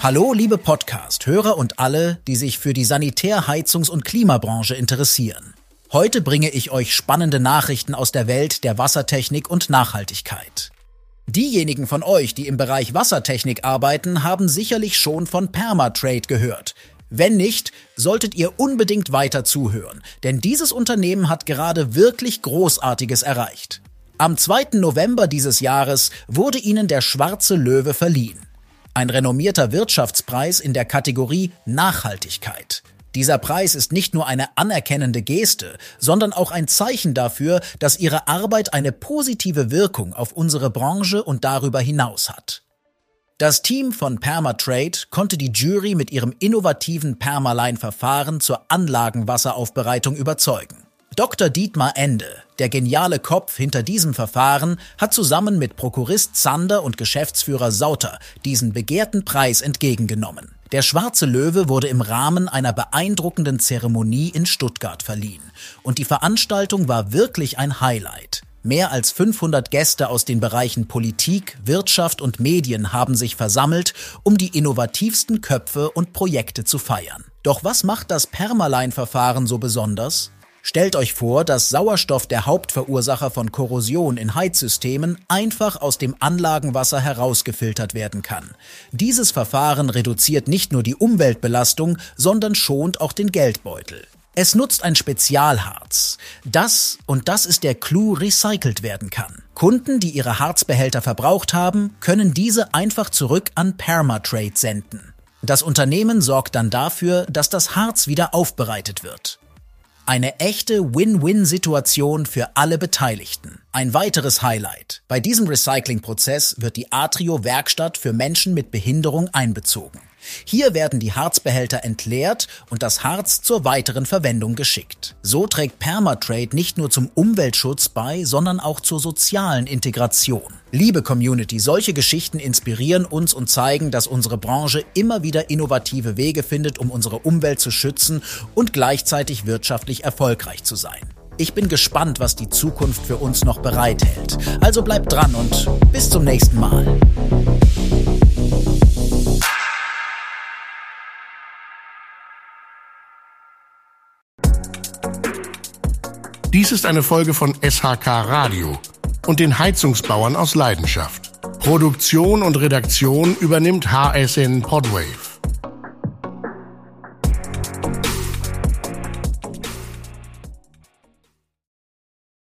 Hallo, liebe Podcast-Hörer und alle, die sich für die Sanitär-, Heizungs- und Klimabranche interessieren. Heute bringe ich euch spannende Nachrichten aus der Welt der Wassertechnik und Nachhaltigkeit. Diejenigen von euch, die im Bereich Wassertechnik arbeiten, haben sicherlich schon von Permatrade gehört. Wenn nicht, solltet ihr unbedingt weiter zuhören, denn dieses Unternehmen hat gerade wirklich Großartiges erreicht. Am 2. November dieses Jahres wurde ihnen der Schwarze Löwe verliehen. Ein renommierter Wirtschaftspreis in der Kategorie Nachhaltigkeit. Dieser Preis ist nicht nur eine anerkennende Geste, sondern auch ein Zeichen dafür, dass ihre Arbeit eine positive Wirkung auf unsere Branche und darüber hinaus hat. Das Team von Permatrade konnte die Jury mit ihrem innovativen Permaline-Verfahren zur Anlagenwasseraufbereitung überzeugen. Dr. Dietmar Ende, der geniale Kopf hinter diesem Verfahren, hat zusammen mit Prokurist Zander und Geschäftsführer Sauter diesen begehrten Preis entgegengenommen. Der Schwarze Löwe wurde im Rahmen einer beeindruckenden Zeremonie in Stuttgart verliehen. Und die Veranstaltung war wirklich ein Highlight. Mehr als 500 Gäste aus den Bereichen Politik, Wirtschaft und Medien haben sich versammelt, um die innovativsten Köpfe und Projekte zu feiern. Doch was macht das Permaline-Verfahren so besonders? Stellt euch vor, dass Sauerstoff der Hauptverursacher von Korrosion in Heizsystemen einfach aus dem Anlagenwasser herausgefiltert werden kann. Dieses Verfahren reduziert nicht nur die Umweltbelastung, sondern schont auch den Geldbeutel. Es nutzt ein Spezialharz, das, und das ist der Clou, recycelt werden kann. Kunden, die ihre Harzbehälter verbraucht haben, können diese einfach zurück an Permatrade senden. Das Unternehmen sorgt dann dafür, dass das Harz wieder aufbereitet wird. Eine echte Win-Win-Situation für alle Beteiligten. Ein weiteres Highlight. Bei diesem Recyclingprozess wird die Atrio Werkstatt für Menschen mit Behinderung einbezogen. Hier werden die Harzbehälter entleert und das Harz zur weiteren Verwendung geschickt. So trägt Permatrade nicht nur zum Umweltschutz bei, sondern auch zur sozialen Integration. Liebe Community, solche Geschichten inspirieren uns und zeigen, dass unsere Branche immer wieder innovative Wege findet, um unsere Umwelt zu schützen und gleichzeitig wirtschaftlich erfolgreich zu sein. Ich bin gespannt, was die Zukunft für uns noch bereithält. Also bleibt dran und bis zum nächsten Mal. Dies ist eine Folge von SHK Radio und den Heizungsbauern aus Leidenschaft. Produktion und Redaktion übernimmt HSN Podwave.